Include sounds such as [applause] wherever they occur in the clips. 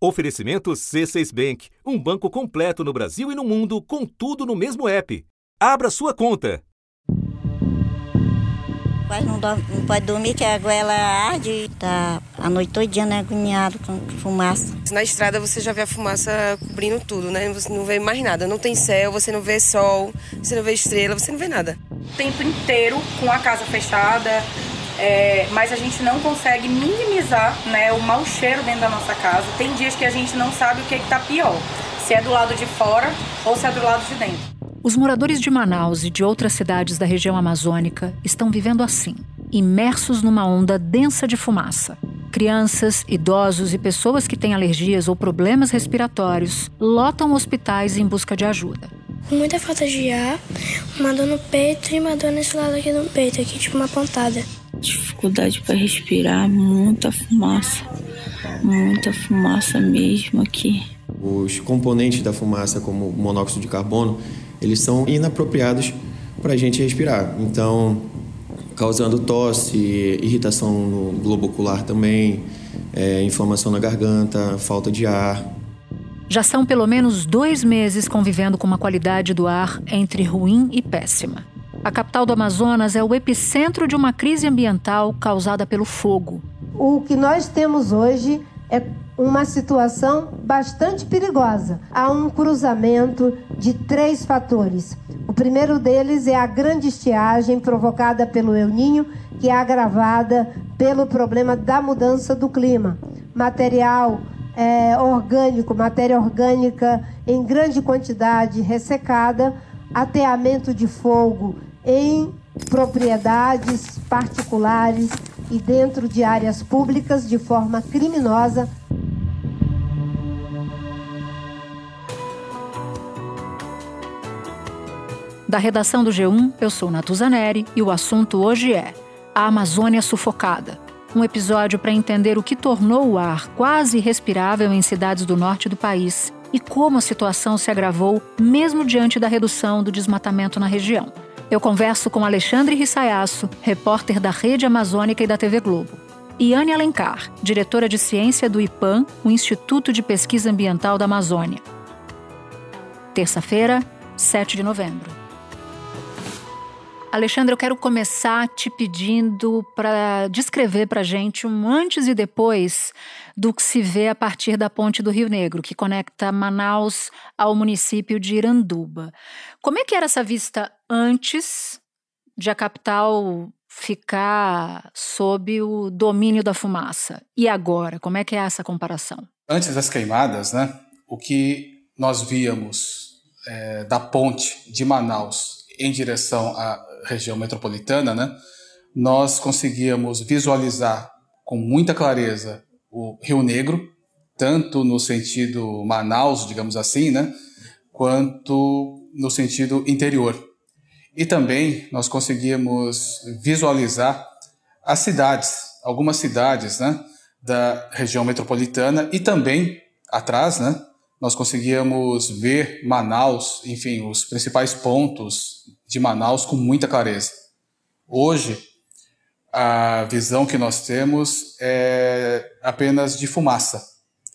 Oferecimento C6 Bank, um banco completo no Brasil e no mundo, com tudo no mesmo app. Abra sua conta. Quase não, dorme, não pode dormir, que a goela arde. Tá a noite todinha né, agoniado com fumaça. Na estrada você já vê a fumaça cobrindo tudo, né? Você não vê mais nada. Não tem céu, você não vê sol, você não vê estrela, você não vê nada. O tempo inteiro com a casa fechada, é, mas a gente não consegue minimizar né, o mau cheiro dentro da nossa casa. Tem dias que a gente não sabe o que está pior, se é do lado de fora ou se é do lado de dentro. Os moradores de Manaus e de outras cidades da região amazônica estão vivendo assim, imersos numa onda densa de fumaça. Crianças, idosos e pessoas que têm alergias ou problemas respiratórios lotam hospitais em busca de ajuda. Com muita falta de ar, uma dor no peito e uma dor nesse lado aqui do peito, aqui tipo uma pontada dificuldade para respirar, muita fumaça, muita fumaça mesmo aqui. Os componentes da fumaça, como o monóxido de carbono, eles são inapropriados para a gente respirar. Então, causando tosse, irritação no globo ocular também, é, inflamação na garganta, falta de ar. Já são pelo menos dois meses convivendo com uma qualidade do ar entre ruim e péssima. A capital do Amazonas é o epicentro de uma crise ambiental causada pelo fogo. O que nós temos hoje é uma situação bastante perigosa. Há um cruzamento de três fatores. O primeiro deles é a grande estiagem provocada pelo El Ninho, que é agravada pelo problema da mudança do clima. Material é, orgânico, matéria orgânica em grande quantidade ressecada, ateamento de fogo em propriedades particulares e dentro de áreas públicas de forma criminosa. Da redação do G1, eu sou Natuzaneri e o assunto hoje é a Amazônia sufocada. Um episódio para entender o que tornou o ar quase respirável em cidades do norte do país e como a situação se agravou mesmo diante da redução do desmatamento na região. Eu converso com Alexandre Rissayasso, repórter da Rede Amazônica e da TV Globo. E Anne Alencar, diretora de ciência do IPAM, o Instituto de Pesquisa Ambiental da Amazônia. Terça-feira, 7 de novembro. Alexandre, eu quero começar te pedindo para descrever para gente um antes e depois do que se vê a partir da ponte do Rio Negro, que conecta Manaus ao município de Iranduba. Como é que era essa vista antes de a capital ficar sob o domínio da fumaça? E agora, como é que é essa comparação? Antes das queimadas, né, o que nós víamos é, da ponte de Manaus em direção à região metropolitana, né, nós conseguíamos visualizar com muita clareza o Rio Negro, tanto no sentido Manaus, digamos assim, né, quanto no sentido interior. E também nós conseguíamos visualizar as cidades, algumas cidades, né, da região metropolitana e também atrás, né, nós conseguíamos ver Manaus, enfim, os principais pontos de Manaus com muita clareza. Hoje, a visão que nós temos é apenas de fumaça.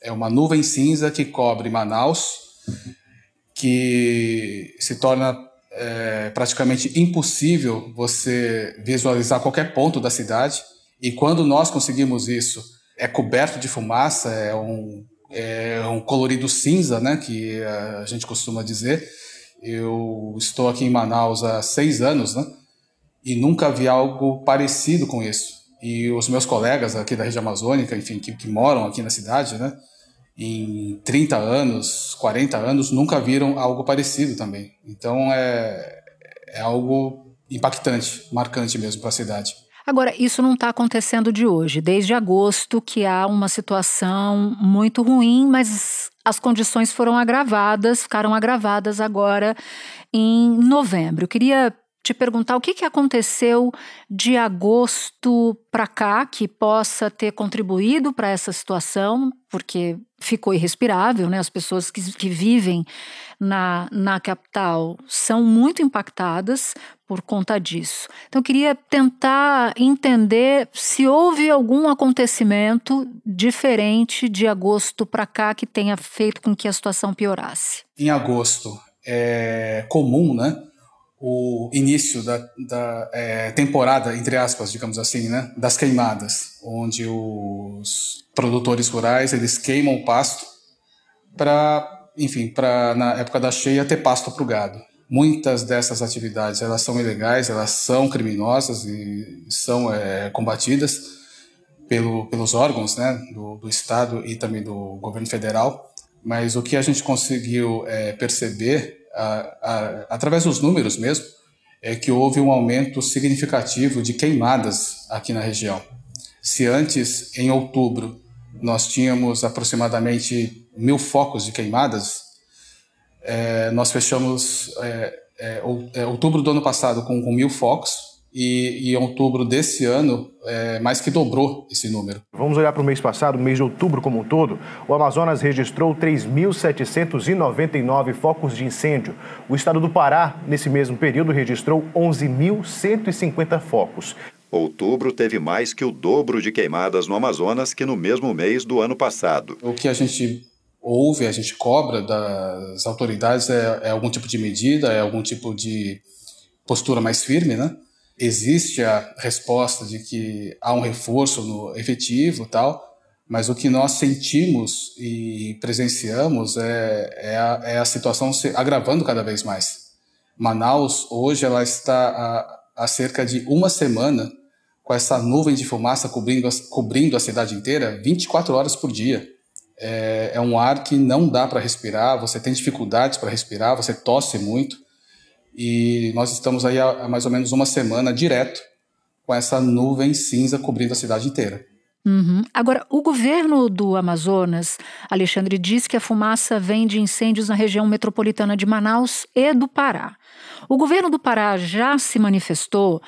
É uma nuvem cinza que cobre Manaus, que se torna é, praticamente impossível você visualizar qualquer ponto da cidade. E quando nós conseguimos isso, é coberto de fumaça, é um é um colorido cinza, né, que a gente costuma dizer. Eu estou aqui em Manaus há seis anos, né, e nunca vi algo parecido com isso. E os meus colegas aqui da região amazônica, enfim, que, que moram aqui na cidade, né, em 30 anos, 40 anos, nunca viram algo parecido também. Então é, é algo impactante, marcante mesmo para a cidade. Agora, isso não está acontecendo de hoje. Desde agosto que há uma situação muito ruim, mas as condições foram agravadas, ficaram agravadas agora em novembro. Eu queria te perguntar o que, que aconteceu de agosto para cá que possa ter contribuído para essa situação, porque ficou irrespirável, né? As pessoas que, que vivem na, na capital são muito impactadas por conta disso. Então, eu queria tentar entender se houve algum acontecimento diferente de agosto para cá que tenha feito com que a situação piorasse. Em agosto é comum, né? O início da, da é, temporada, entre aspas, digamos assim, né, das queimadas, onde os produtores rurais eles queimam o pasto para enfim, para na época da cheia ter pasto para o gado. Muitas dessas atividades elas são ilegais, elas são criminosas e são é, combatidas pelo, pelos órgãos né, do, do, Estado e também do governo federal. Mas o que a gente conseguiu é, perceber, através dos números mesmo, é que houve um aumento significativo de queimadas aqui na região. Se antes, em outubro, nós tínhamos aproximadamente mil focos de queimadas. É, nós fechamos é, é, é, outubro do ano passado com, com mil focos e, em outubro desse ano é, mais que dobrou esse número. Vamos olhar para o mês passado, mês de outubro como um todo. O Amazonas registrou 3.799 focos de incêndio. O estado do Pará, nesse mesmo período, registrou 11.150 focos. Outubro teve mais que o dobro de queimadas no Amazonas que no mesmo mês do ano passado. O que a gente ouve, a gente cobra das autoridades é, é algum tipo de medida, é algum tipo de postura mais firme, né? Existe a resposta de que há um reforço no efetivo tal, mas o que nós sentimos e presenciamos é, é, a, é a situação se agravando cada vez mais. Manaus, hoje, ela está há, cerca de uma semana com essa nuvem de fumaça cobrindo, cobrindo a cidade inteira 24 horas por dia. É, é um ar que não dá para respirar, você tem dificuldades para respirar, você tosse muito. E nós estamos aí há, mais ou menos uma semana direto com essa nuvem cinza cobrindo a cidade inteira. Uhum. Agora, o governo do Amazonas, Alexandre, diz que a fumaça vem de incêndios na região metropolitana de Manaus e do Pará. O governo do Pará já se manifestou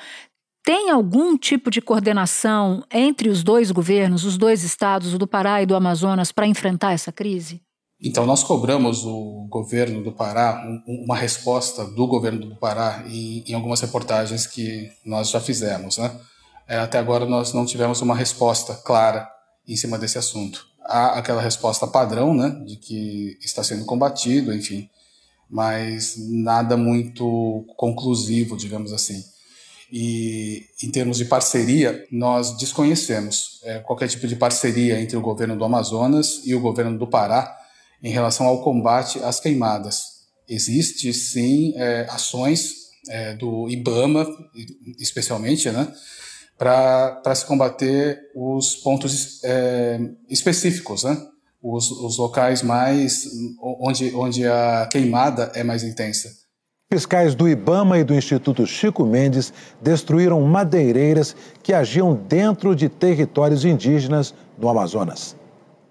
tem algum tipo de coordenação entre os dois governos, os dois estados, o do Pará e do Amazonas, para enfrentar essa crise? Então, nós cobramos o governo do Pará, uma resposta do governo do Pará em, em algumas reportagens que nós já fizemos. Né? É, até agora, nós não tivemos uma resposta clara em cima desse assunto. Há aquela resposta padrão, né, de que está sendo combatido, enfim, mas nada muito conclusivo, digamos assim e em termos de parceria, nós desconhecemos é, qualquer tipo de parceria entre o governo do Amazonas e o governo do Pará em relação ao combate às queimadas. Existe sim é, ações é, do IBAMA, especialmente, né, para se combater os pontos é, específicos, né, os, os locais mais onde, onde a queimada é mais intensa. Fiscais do Ibama e do Instituto Chico Mendes destruíram madeireiras que agiam dentro de territórios indígenas no Amazonas.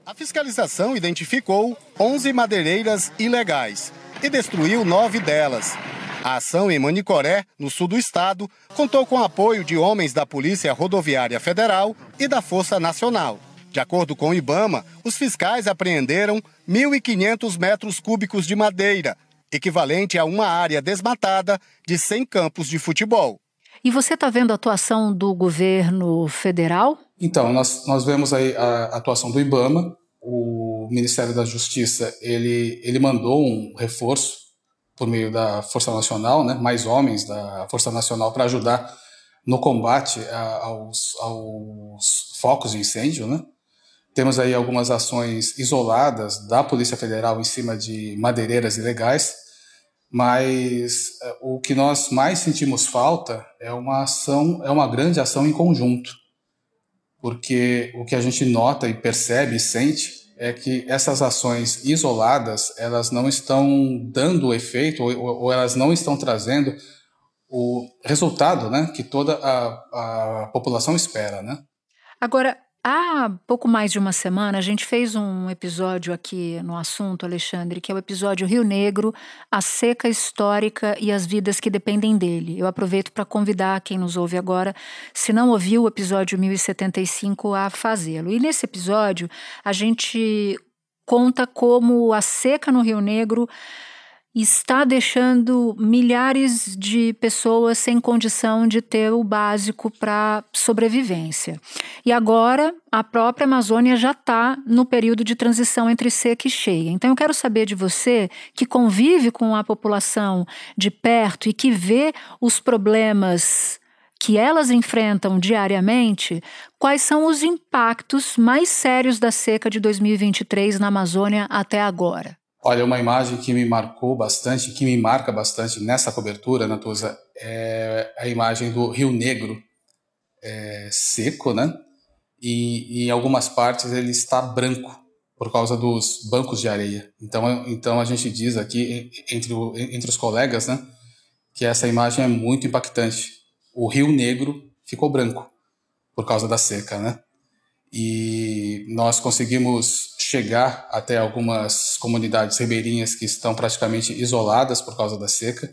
A fiscalização identificou 11 madeireiras ilegais e destruiu nove delas. A ação em Manicoré, no sul do estado, contou com apoio de homens da Polícia Rodoviária Federal e da Força Nacional. De acordo com o Ibama, os fiscais apreenderam 1.500 metros cúbicos de madeira, equivalente a uma área desmatada de 100 campos de futebol. E você está vendo a atuação do governo federal? Então, nós, nós vemos aí a atuação do IBAMA, o Ministério da Justiça, ele, ele mandou um reforço por meio da Força Nacional, né, mais homens da Força Nacional para ajudar no combate a, aos, aos focos de incêndio, né? Temos aí algumas ações isoladas da Polícia Federal em cima de madeireiras ilegais, mas eh, o que nós mais sentimos falta é uma ação, é uma grande ação em conjunto, porque o que a gente nota e percebe e sente é que essas ações isoladas elas não estão dando o efeito ou, ou elas não estão trazendo o resultado, né, que toda a, a população espera, né? Agora, Há pouco mais de uma semana, a gente fez um episódio aqui no assunto, Alexandre, que é o episódio Rio Negro, a seca histórica e as vidas que dependem dele. Eu aproveito para convidar quem nos ouve agora, se não ouviu o episódio 1075, a fazê-lo. E nesse episódio, a gente conta como a seca no Rio Negro está deixando milhares de pessoas sem condição de ter o básico para sobrevivência. E agora a própria Amazônia já está no período de transição entre seca e cheia. Então eu quero saber de você, que convive com a população de perto e que vê os problemas que elas enfrentam diariamente, quais são os impactos mais sérios da seca de 2023 na Amazônia até agora? Olha, uma imagem que me marcou bastante, que me marca bastante nessa cobertura, Natuza, é a imagem do Rio Negro é, seco, né? E, e, em algumas partes ele está branco por causa dos bancos de areia. Então, então a gente diz aqui entre, o, entre os colegas, né, que essa imagem é muito impactante. O Rio Negro ficou branco por causa da seca, né? E nós conseguimos chegar até algumas comunidades ribeirinhas que estão praticamente isoladas por causa da seca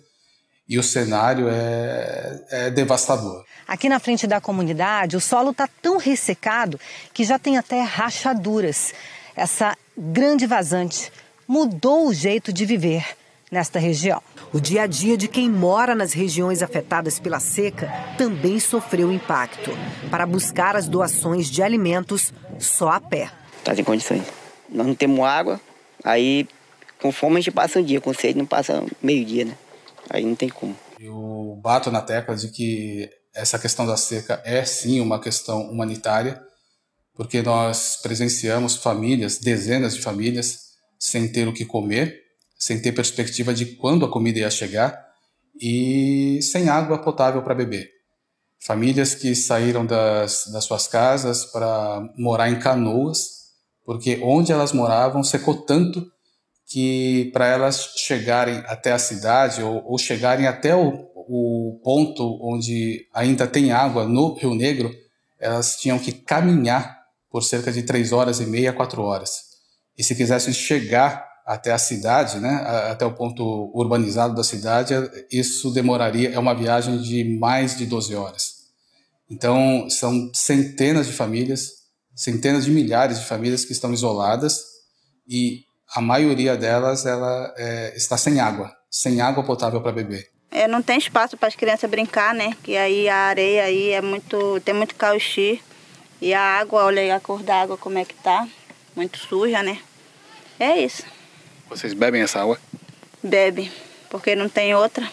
e o cenário é, é devastador. Aqui na frente da comunidade, o solo está tão ressecado que já tem até rachaduras. Essa grande vazante mudou o jeito de viver nesta região. O dia a dia de quem mora nas regiões afetadas pela seca também sofreu impacto. Para buscar as doações de alimentos só a pé. Está sem condições. Nós não temos água, aí com fome a gente passa um dia, com sede não passa meio dia, né? Aí não tem como. Eu bato na tecla de que essa questão da seca é sim uma questão humanitária, porque nós presenciamos famílias, dezenas de famílias, sem ter o que comer sem ter perspectiva de quando a comida ia chegar e sem água potável para beber. Famílias que saíram das, das suas casas para morar em canoas, porque onde elas moravam secou tanto que para elas chegarem até a cidade ou, ou chegarem até o, o ponto onde ainda tem água no Rio Negro, elas tinham que caminhar por cerca de três horas e meia, quatro horas. E se quisessem chegar até a cidade, né, até o ponto urbanizado da cidade, isso demoraria, é uma viagem de mais de 12 horas. Então, são centenas de famílias, centenas de milhares de famílias que estão isoladas e a maioria delas ela é, está sem água, sem água potável para beber. É, não tem espaço para as crianças brincar, né? Que aí a areia aí é muito, tem muito cauxi e a água, olha aí a cor da água como é que tá, muito suja, né? É isso. Vocês bebem essa água? Bebe, porque não tem outra.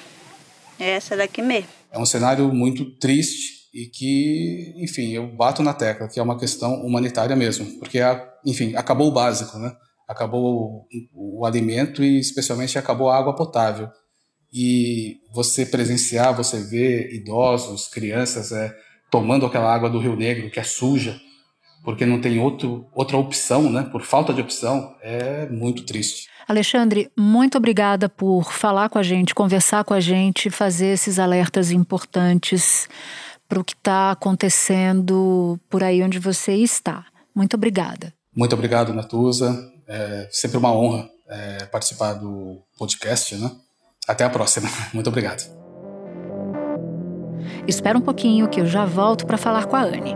É essa daqui mesmo. É um cenário muito triste e que, enfim, eu bato na tecla que é uma questão humanitária mesmo, porque, enfim, acabou o básico, né? Acabou o, o alimento e, especialmente, acabou a água potável. E você presenciar, você ver idosos, crianças é, tomando aquela água do Rio Negro que é suja, porque não tem outro, outra opção, né? Por falta de opção, é muito triste. Alexandre, muito obrigada por falar com a gente, conversar com a gente, fazer esses alertas importantes para o que está acontecendo por aí onde você está. Muito obrigada. Muito obrigado, Natuza. É sempre uma honra é, participar do podcast, né? Até a próxima. [laughs] Muito obrigado. Espera um pouquinho que eu já volto para falar com a Anne.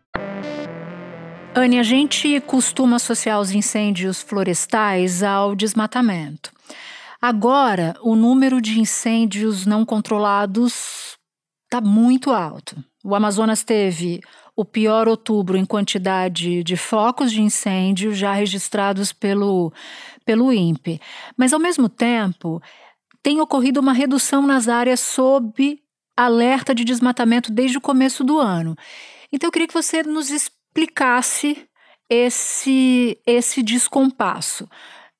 Anne, a gente costuma associar os incêndios florestais ao desmatamento. Agora, o número de incêndios não controlados está muito alto. O Amazonas teve o pior outubro em quantidade de focos de incêndio já registrados pelo, pelo INPE. Mas, ao mesmo tempo, tem ocorrido uma redução nas áreas sob alerta de desmatamento desde o começo do ano. Então, eu queria que você nos explicasse explicasse esse, esse descompasso,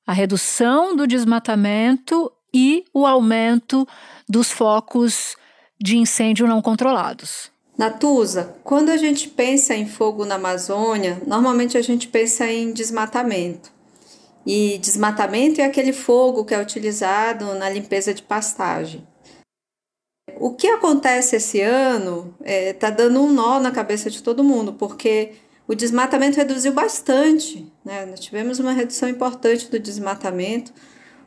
a redução do desmatamento e o aumento dos focos de incêndio não controlados. Natuza, quando a gente pensa em fogo na Amazônia, normalmente a gente pensa em desmatamento. E desmatamento é aquele fogo que é utilizado na limpeza de pastagem. O que acontece esse ano está é, tá dando um nó na cabeça de todo mundo, porque o desmatamento reduziu bastante. Né? Nós tivemos uma redução importante do desmatamento,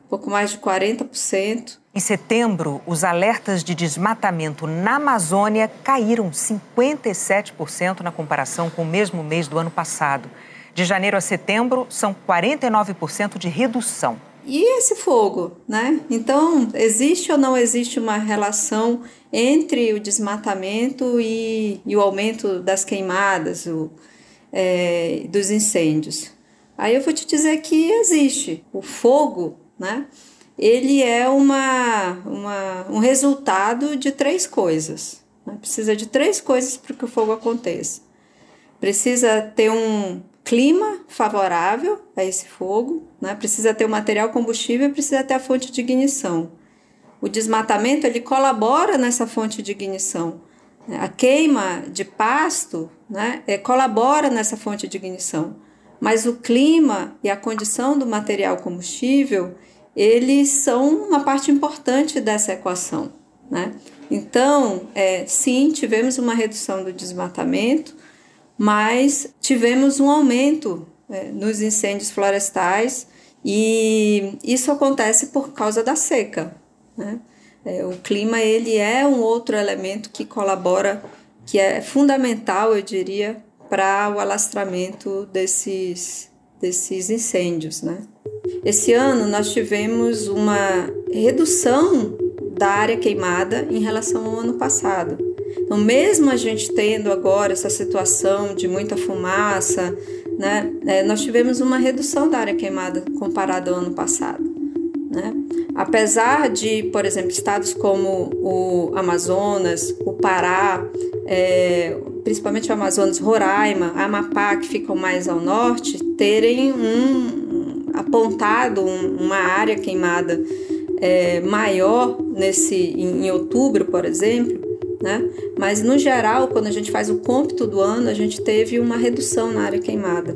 um pouco mais de 40%. Em setembro, os alertas de desmatamento na Amazônia caíram 57% na comparação com o mesmo mês do ano passado. De janeiro a setembro, são 49% de redução. E esse fogo, né? Então, existe ou não existe uma relação entre o desmatamento e, e o aumento das queimadas, o, é, dos incêndios? Aí eu vou te dizer que existe. O fogo, né? Ele é uma, uma, um resultado de três coisas. Né? Precisa de três coisas para que o fogo aconteça. Precisa ter um clima favorável a esse fogo, né? precisa ter o material combustível, precisa ter a fonte de ignição. O desmatamento ele colabora nessa fonte de ignição. A queima de pasto né, é, colabora nessa fonte de ignição, mas o clima e a condição do material combustível eles são uma parte importante dessa equação. Né? Então, é, sim, tivemos uma redução do desmatamento, mas tivemos um aumento é, nos incêndios florestais e isso acontece por causa da seca. Né? É, o clima ele é um outro elemento que colabora, que é fundamental, eu diria, para o alastramento desses, desses incêndios. Né? Esse ano nós tivemos uma redução da área queimada em relação ao ano passado. Então, mesmo a gente tendo agora essa situação de muita fumaça, né, é, nós tivemos uma redução da área queimada comparado ao ano passado. Né? Apesar de, por exemplo, estados como o Amazonas, o Pará, é, principalmente o Amazonas, Roraima, Amapá, que ficam mais ao norte, terem um, apontado um, uma área queimada é, maior nesse em, em outubro, por exemplo, né? Mas no geral, quando a gente faz o cômpito do ano, a gente teve uma redução na área queimada.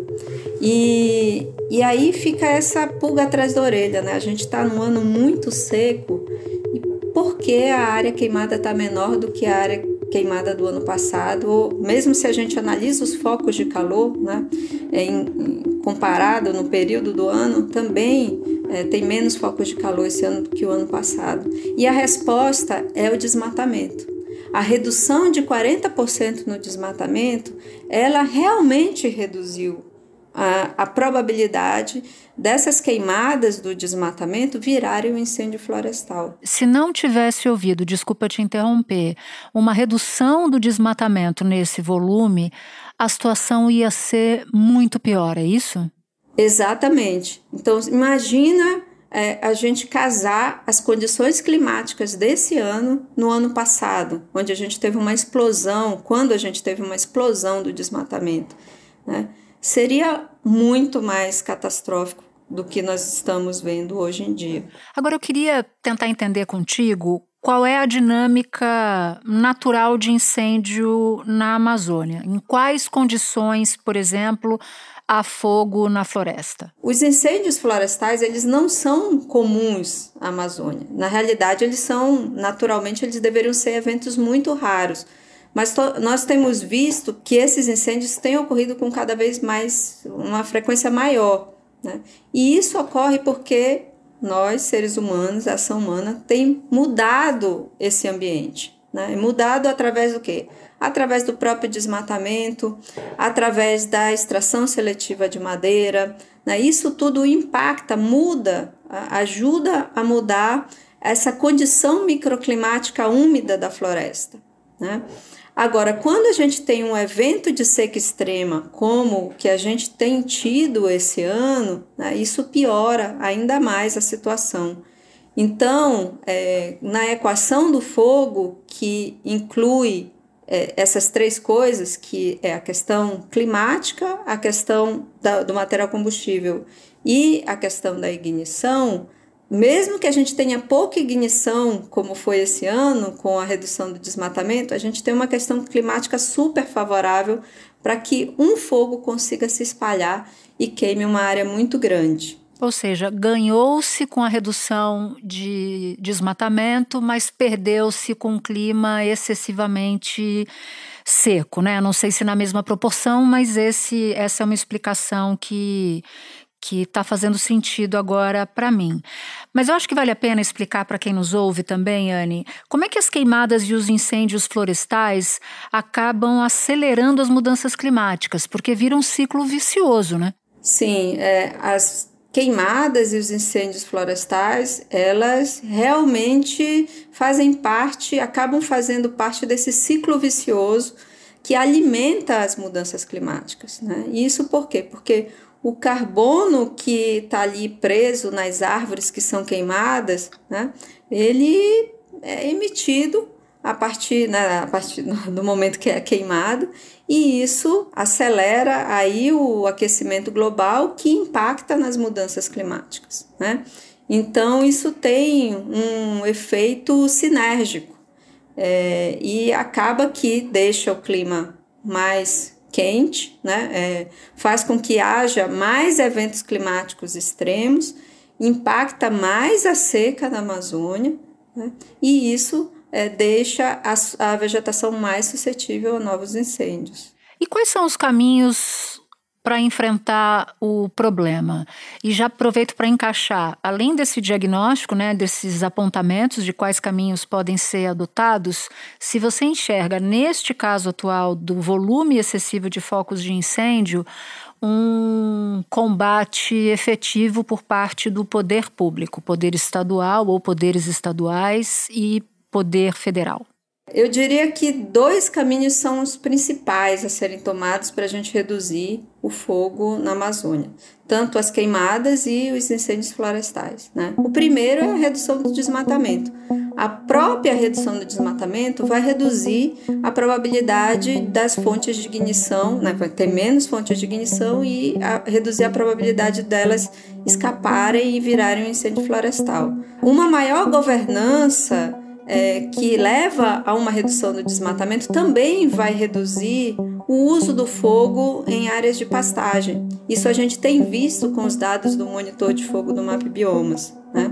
E, e aí fica essa pulga atrás da orelha, né? A gente está num ano muito seco e por que a área queimada está menor do que a área queimada do ano passado? Ou mesmo se a gente analisa os focos de calor, né? É, em, comparado no período do ano, também é, tem menos focos de calor esse ano do que o ano passado. E a resposta é o desmatamento a redução de 40% no desmatamento, ela realmente reduziu a, a, probabilidade dessas queimadas do desmatamento virarem um incêndio florestal. Se não tivesse ouvido, desculpa te interromper, uma redução do desmatamento nesse volume, a situação ia ser muito pior, é isso? Exatamente. Então, imagina é, a gente casar as condições climáticas desse ano no ano passado, onde a gente teve uma explosão, quando a gente teve uma explosão do desmatamento, né? seria muito mais catastrófico do que nós estamos vendo hoje em dia. Agora eu queria tentar entender contigo qual é a dinâmica natural de incêndio na Amazônia. Em quais condições, por exemplo, a fogo na floresta? Os incêndios florestais, eles não são comuns à Amazônia. Na realidade, eles são, naturalmente, eles deveriam ser eventos muito raros. Mas nós temos visto que esses incêndios têm ocorrido com cada vez mais, uma frequência maior. Né? E isso ocorre porque nós, seres humanos, a ação humana, tem mudado esse ambiente. Né? Mudado através do quê? através do próprio desmatamento, através da extração seletiva de madeira. Né? Isso tudo impacta, muda, ajuda a mudar essa condição microclimática úmida da floresta. Né? Agora, quando a gente tem um evento de seca extrema, como o que a gente tem tido esse ano, né, isso piora ainda mais a situação. Então, é, na equação do fogo, que inclui é, essas três coisas, que é a questão climática, a questão da, do material combustível e a questão da ignição, mesmo que a gente tenha pouca ignição, como foi esse ano, com a redução do desmatamento, a gente tem uma questão climática super favorável para que um fogo consiga se espalhar e queime uma área muito grande. Ou seja, ganhou-se com a redução de desmatamento, mas perdeu-se com um clima excessivamente seco, né? Não sei se na mesma proporção, mas esse, essa é uma explicação que que está fazendo sentido agora para mim. Mas eu acho que vale a pena explicar para quem nos ouve também, Anne, como é que as queimadas e os incêndios florestais acabam acelerando as mudanças climáticas, porque vira um ciclo vicioso, né? Sim, é, as queimadas e os incêndios florestais, elas realmente fazem parte, acabam fazendo parte desse ciclo vicioso que alimenta as mudanças climáticas. Né? Isso por quê? Porque o carbono que está ali preso nas árvores que são queimadas, né, ele é emitido a partir, né, a partir do momento que é queimado, e isso acelera aí o aquecimento global que impacta nas mudanças climáticas. Né? Então, isso tem um efeito sinérgico é, e acaba que deixa o clima mais quente, né? É, faz com que haja mais eventos climáticos extremos, impacta mais a seca na Amazônia, né? e isso é, deixa a, a vegetação mais suscetível a novos incêndios. E quais são os caminhos para enfrentar o problema. E já aproveito para encaixar, além desse diagnóstico, né, desses apontamentos de quais caminhos podem ser adotados, se você enxerga neste caso atual do volume excessivo de focos de incêndio, um combate efetivo por parte do poder público, poder estadual ou poderes estaduais e poder federal. Eu diria que dois caminhos são os principais a serem tomados para a gente reduzir o fogo na Amazônia, tanto as queimadas e os incêndios florestais. Né? O primeiro é a redução do desmatamento. A própria redução do desmatamento vai reduzir a probabilidade das fontes de ignição, né? vai ter menos fontes de ignição e a, reduzir a probabilidade delas escaparem e virarem um incêndio florestal. Uma maior governança é, que leva a uma redução do desmatamento também vai reduzir o uso do fogo em áreas de pastagem. Isso a gente tem visto com os dados do monitor de fogo do MAP Biomas. Né?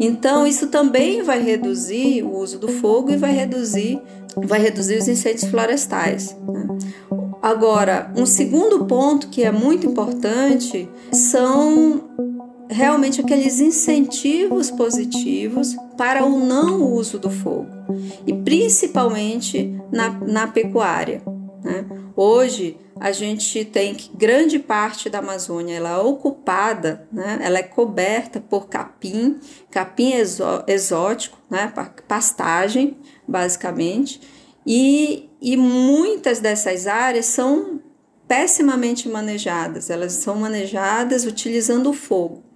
Então, isso também vai reduzir o uso do fogo e vai reduzir, vai reduzir os incêndios florestais. Né? Agora, um segundo ponto que é muito importante são realmente aqueles incentivos positivos para o não uso do fogo, e principalmente na, na pecuária. Né? Hoje, a gente tem que grande parte da Amazônia ela é ocupada, né? ela é coberta por capim, capim exó exótico, né? pastagem, basicamente, e, e muitas dessas áreas são pessimamente manejadas, elas são manejadas utilizando o fogo.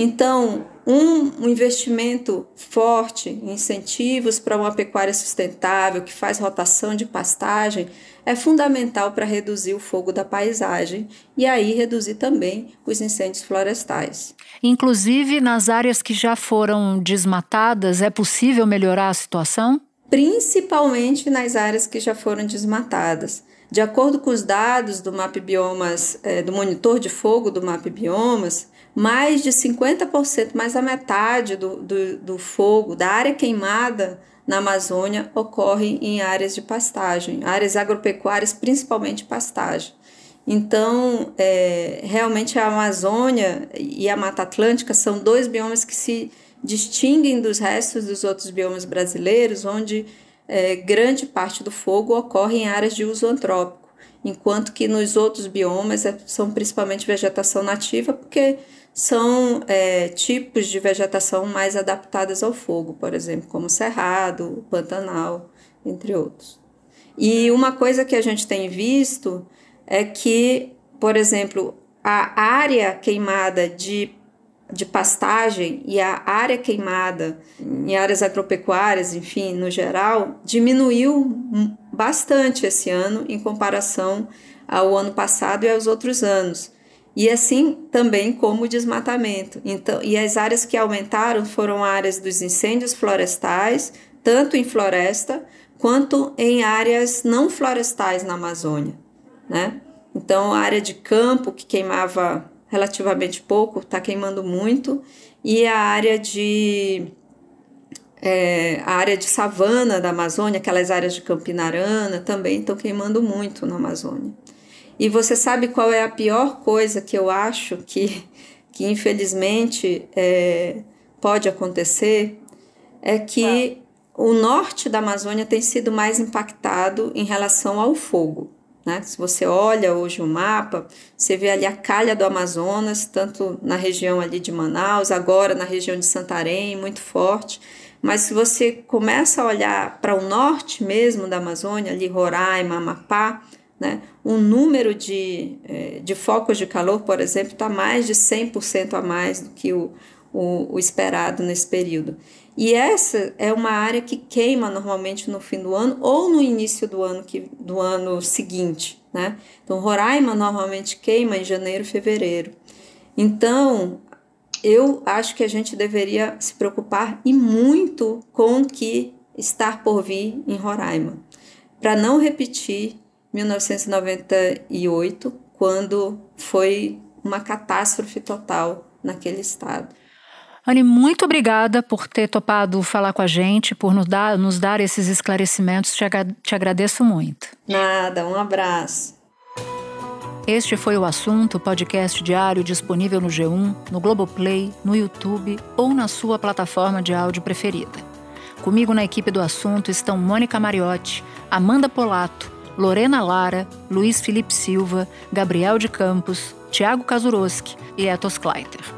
Então, um, um investimento forte, incentivos para uma pecuária sustentável que faz rotação de pastagem é fundamental para reduzir o fogo da paisagem e aí reduzir também os incêndios florestais. Inclusive, nas áreas que já foram desmatadas, é possível melhorar a situação? Principalmente nas áreas que já foram desmatadas. De acordo com os dados do MAP Biomas, é, do monitor de fogo do MAP Biomas, mais de 50%, mais a metade do, do, do fogo, da área queimada na Amazônia, ocorre em áreas de pastagem, áreas agropecuárias, principalmente pastagem. Então, é, realmente a Amazônia e a Mata Atlântica são dois biomas que se distinguem dos restos dos outros biomas brasileiros, onde é, grande parte do fogo ocorre em áreas de uso antrópico, enquanto que nos outros biomas é, são principalmente vegetação nativa, porque são é, tipos de vegetação mais adaptadas ao fogo, por exemplo, como cerrado, pantanal, entre outros. E uma coisa que a gente tem visto é que, por exemplo, a área queimada de, de pastagem e a área queimada em áreas agropecuárias, enfim, no geral, diminuiu bastante esse ano em comparação ao ano passado e aos outros anos. E assim também como o desmatamento. Então, e as áreas que aumentaram foram áreas dos incêndios florestais, tanto em floresta quanto em áreas não florestais na Amazônia, né? Então, a área de campo que queimava relativamente pouco está queimando muito e a área de é, a área de savana da Amazônia, aquelas áreas de Campinarana, também estão queimando muito na Amazônia. E você sabe qual é a pior coisa que eu acho que, [laughs] que infelizmente é, pode acontecer? É que o norte da Amazônia tem sido mais impactado em relação ao fogo. Né? Se você olha hoje o mapa, você vê ali a calha do Amazonas, tanto na região ali de Manaus, agora na região de Santarém, muito forte. Mas se você começa a olhar para o norte mesmo da Amazônia, ali Roraima, Amapá, né, o número de, eh, de focos de calor, por exemplo, está mais de 100% a mais do que o, o, o esperado nesse período. E essa é uma área que queima normalmente no fim do ano ou no início do ano, que, do ano seguinte. Né? Então, Roraima normalmente queima em janeiro, fevereiro. Então, eu acho que a gente deveria se preocupar e muito com o que está por vir em Roraima, para não repetir 1998, quando foi uma catástrofe total naquele estado. Anne, muito obrigada por ter topado falar com a gente, por nos dar, nos dar esses esclarecimentos. Te, te agradeço muito. Nada, um abraço. Este foi o assunto, podcast diário disponível no G1, no Globoplay, no YouTube ou na sua plataforma de áudio preferida. Comigo na equipe do assunto estão Mônica Mariotti, Amanda Polato, Lorena Lara, Luiz Felipe Silva, Gabriel de Campos, Tiago Kazuroski e Etos Kleiter.